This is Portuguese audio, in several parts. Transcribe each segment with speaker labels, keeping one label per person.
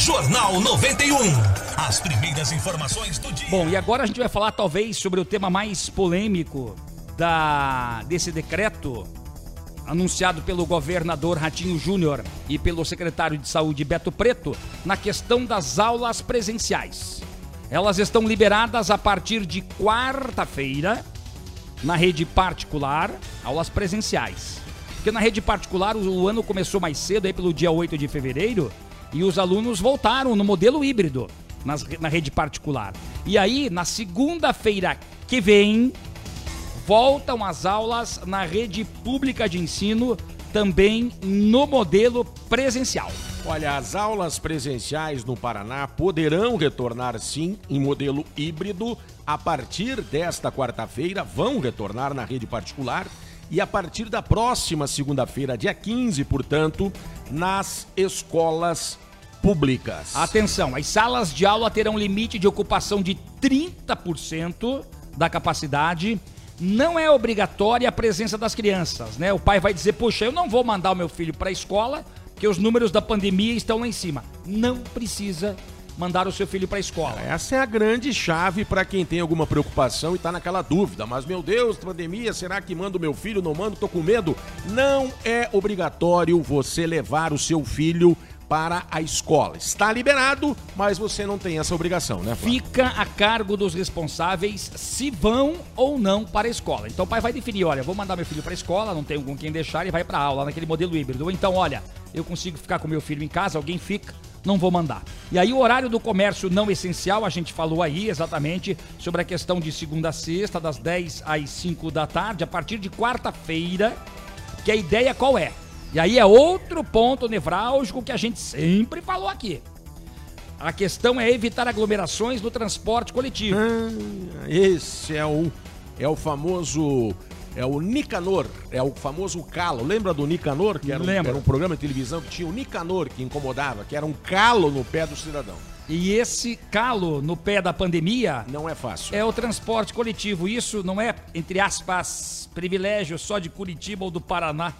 Speaker 1: Jornal 91. As primeiras informações do dia.
Speaker 2: Bom, e agora a gente vai falar talvez sobre o tema mais polêmico da desse decreto anunciado pelo governador Ratinho Júnior e pelo secretário de Saúde Beto Preto na questão das aulas presenciais. Elas estão liberadas a partir de quarta-feira na rede particular, aulas presenciais. Porque na rede particular o, ano começou mais cedo, aí pelo dia 8 de fevereiro, e os alunos voltaram no modelo híbrido nas, na rede particular. E aí, na segunda-feira que vem, voltam as aulas na rede pública de ensino, também no modelo presencial.
Speaker 3: Olha, as aulas presenciais no Paraná poderão retornar sim em modelo híbrido a partir desta quarta-feira, vão retornar na rede particular e a partir da próxima segunda-feira, dia 15, portanto, nas escolas públicas.
Speaker 2: Atenção, as salas de aula terão limite de ocupação de 30% da capacidade. Não é obrigatória a presença das crianças, né? O pai vai dizer: "Poxa, eu não vou mandar o meu filho para a escola, porque os números da pandemia estão lá em cima". Não precisa mandar o seu filho para a escola.
Speaker 3: Essa é a grande chave para quem tem alguma preocupação e está naquela dúvida. Mas, meu Deus, pandemia, será que mando meu filho? Não mando? Tô com medo. Não é obrigatório você levar o seu filho para a escola. Está liberado, mas você não tem essa obrigação, né? Flávio?
Speaker 2: Fica a cargo dos responsáveis se vão ou não para a escola. Então o pai vai definir, olha, vou mandar meu filho para a escola, não tenho com quem deixar e vai para aula naquele modelo híbrido. Ou então, olha, eu consigo ficar com meu filho em casa, alguém fica, não vou mandar. E aí o horário do comércio não essencial, a gente falou aí exatamente sobre a questão de segunda a sexta, das 10 às 5 da tarde, a partir de quarta-feira, que a ideia qual é? E aí é outro ponto nevrálgico que a gente sempre falou aqui. A questão é evitar aglomerações no transporte coletivo.
Speaker 3: Ah, esse é o é o famoso é o Nicanor, é o famoso calo. Lembra do Nicanor, que era um, era um programa de televisão que tinha o Nicanor que incomodava, que era um calo no pé do cidadão.
Speaker 2: E esse calo no pé da pandemia
Speaker 3: Não é fácil.
Speaker 2: é o transporte coletivo. Isso não é, entre aspas, privilégio só de Curitiba ou do Paraná.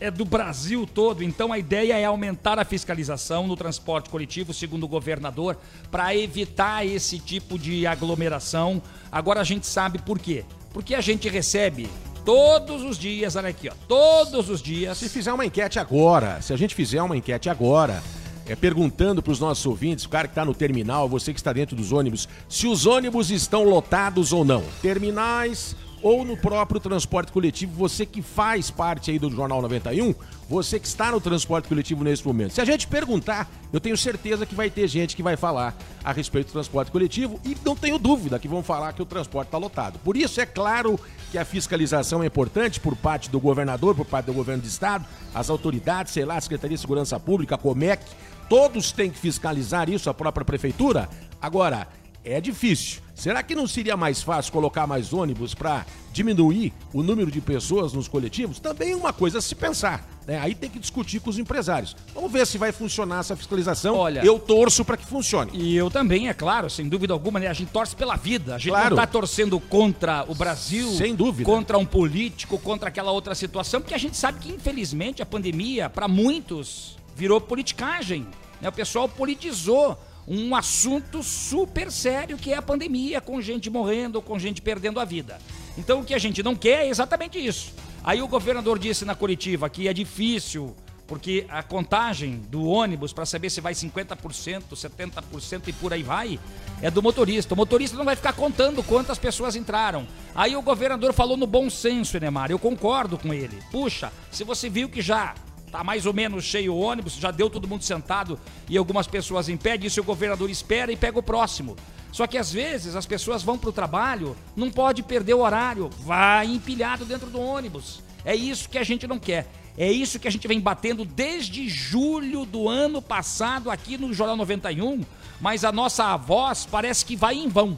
Speaker 2: É do Brasil todo. Então a ideia é aumentar a fiscalização no transporte coletivo, segundo o governador, para evitar esse tipo de aglomeração. Agora a gente sabe por quê. Porque a gente recebe todos os dias, olha aqui, ó, todos os dias.
Speaker 3: Se fizer uma enquete agora, se a gente fizer uma enquete agora, é, perguntando para os nossos ouvintes, o cara que está no terminal, você que está dentro dos ônibus, se os ônibus estão lotados ou não. Terminais ou no próprio transporte coletivo, você que faz parte aí do Jornal 91, você que está no transporte coletivo nesse momento. Se a gente perguntar, eu tenho certeza que vai ter gente que vai falar a respeito do transporte coletivo e não tenho dúvida que vão falar que o transporte está lotado. Por isso, é claro que a fiscalização é importante por parte do governador, por parte do governo do estado, as autoridades, sei lá, a Secretaria de Segurança Pública, a Comec, todos têm que fiscalizar isso, a própria prefeitura. Agora, é difícil. Será que não seria mais fácil colocar mais ônibus para diminuir o número de pessoas nos coletivos? Também é uma coisa a se pensar. Né? Aí tem que discutir com os empresários. Vamos ver se vai funcionar essa fiscalização.
Speaker 2: Olha-
Speaker 3: eu torço para que funcione.
Speaker 2: E eu também, é claro, sem dúvida alguma, né? A gente torce pela vida. A gente
Speaker 3: Claro.
Speaker 2: não tá torcendo contra o Brasil,
Speaker 3: Sem dúvida.
Speaker 2: contra um político, contra aquela outra situação, porque a gente sabe que, infelizmente, a pandemia, para muitos, virou politicagem. né? O pessoal politizou um assunto super sério que é a pandemia, com gente morrendo, com gente perdendo a vida. Então o que a gente não quer é exatamente isso. Aí o governador disse na coletiva que é difícil porque a contagem do ônibus para saber se vai 50%, 70% e por aí vai, é do motorista. O motorista não vai ficar contando quantas pessoas entraram. Aí o governador falou no bom senso, Enemar, eu concordo com ele. Puxa, se você viu que já tá mais ou menos cheio o ônibus, já deu todo mundo sentado e algumas pessoas em pé, disso o governador espera e pega o próximo. Só que às vezes as pessoas vão para o trabalho, não pode perder o horário, vai empilhado dentro do ônibus. É isso que a gente não quer. É isso que a gente vem batendo desde julho do ano passado aqui no Jornal 91, mas a nossa voz parece que vai em vão.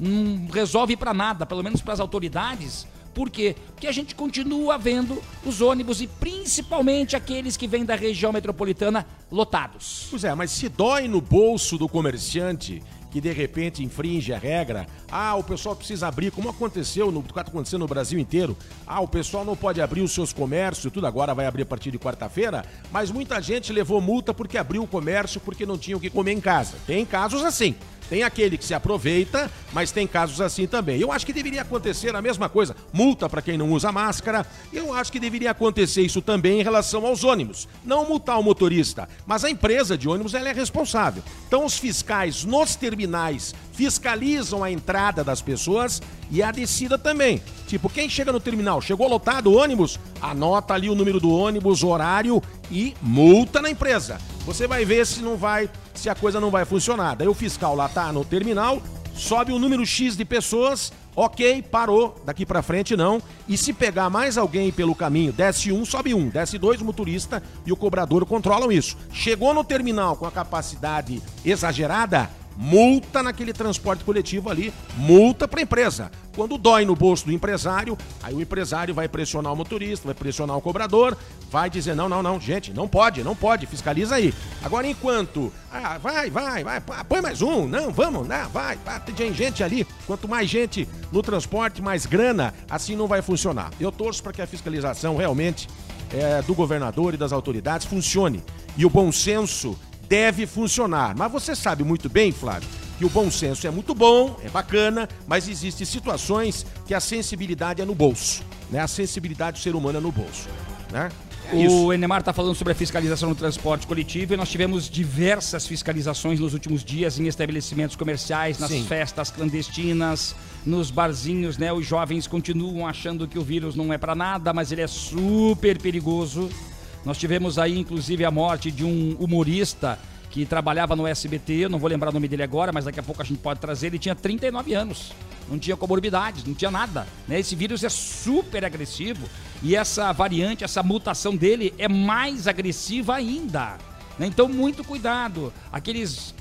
Speaker 2: Não resolve para nada, pelo menos para as autoridades. Por quê? Porque a gente continua vendo os ônibus e principalmente aqueles que vêm da região metropolitana lotados.
Speaker 3: Pois é, mas se dói no bolso do comerciante que de repente infringe a regra. Ah, o pessoal precisa abrir, como aconteceu no está acontecendo no Brasil inteiro. Ah, o pessoal não pode abrir os seus comércios, tudo agora vai abrir a partir de quarta-feira, mas muita gente levou multa porque abriu o comércio porque não tinha o que comer em casa. Tem casos assim. Tem aquele que se aproveita, mas tem casos assim também. Eu acho que deveria acontecer a mesma coisa. Multa para quem não usa máscara. Eu acho que deveria acontecer isso também em relação aos ônibus. Não multar o motorista, mas a empresa de ônibus ela é responsável. Então os fiscais nos terminais fiscalizam a entrada das pessoas e a descida também. Tipo, quem chega no terminal, chegou lotado o ônibus, anota ali o número do ônibus, horário e multa na empresa. Você vai ver se não vai, se a coisa não vai funcionar. Daí o fiscal lá tá no terminal, sobe o número X de pessoas, ok, parou, daqui para frente não. E se pegar mais alguém pelo caminho, desce um, sobe um, desce dois, o motorista e o cobrador controlam isso. Chegou no terminal com a capacidade exagerada, multa naquele transporte coletivo ali, multa para empresa. Quando dói no bolso do empresário, aí o empresário vai pressionar o motorista, vai pressionar o cobrador, vai dizer: não, não, não, gente, não pode, não pode, fiscaliza aí. Agora, enquanto, ah, vai, vai, vai, põe mais um, não, vamos, né, vai, tem gente ali. Quanto mais gente no transporte, mais grana, assim não vai funcionar. Eu torço para que a fiscalização realmente é, do governador e das autoridades funcione. E o bom senso deve funcionar. Mas você sabe muito bem, Flávio, que o bom senso é muito bom, é bacana, mas existem situações que a sensibilidade é no bolso, né? A sensibilidade do ser humano é no bolso, né?
Speaker 2: O Enemar está falando sobre a fiscalização no transporte coletivo e nós tivemos diversas fiscalizações nos últimos dias em estabelecimentos comerciais, nas Sim. festas clandestinas, nos barzinhos, né? Os jovens continuam achando que o vírus não é para nada, mas ele é super perigoso. Nós tivemos aí, inclusive, a morte de um humorista que trabalhava no SBT, não vou lembrar o nome dele agora, mas daqui a pouco a gente pode trazer. Ele tinha 39 anos, não tinha comorbidades, não tinha nada. Né? Esse vírus é super agressivo e essa variante, essa mutação dele é mais agressiva ainda. Né? Então, muito cuidado. Aqueles,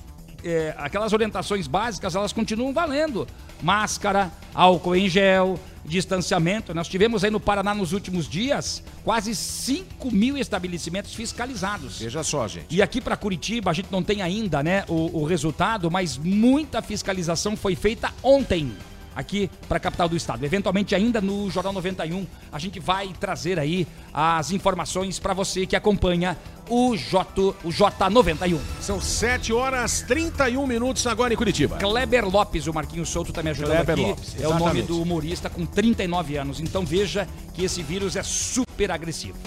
Speaker 2: é, aquelas orientações básicas, elas continuam valendo. Máscara, álcool em gel, distanciamento. Nós tivemos aí no Paraná nos últimos dias quase 5 mil estabelecimentos fiscalizados.
Speaker 3: Veja só, gente.
Speaker 2: E aqui para Curitiba, a gente não tem ainda né, o, o resultado, mas muita fiscalização foi feita ontem aqui para a capital do estado. Eventualmente ainda no Jornal 91 a gente vai trazer aí as informações para você que acompanha o J, o J91.
Speaker 3: São 7 horas 31 minutos agora em Curitiba.
Speaker 2: Kleber Lopes, o Marquinhos Souto está me ajudando Kleber aqui. Lopes, é o nome do humorista com 39 anos. Então veja que esse vírus é super agressivo.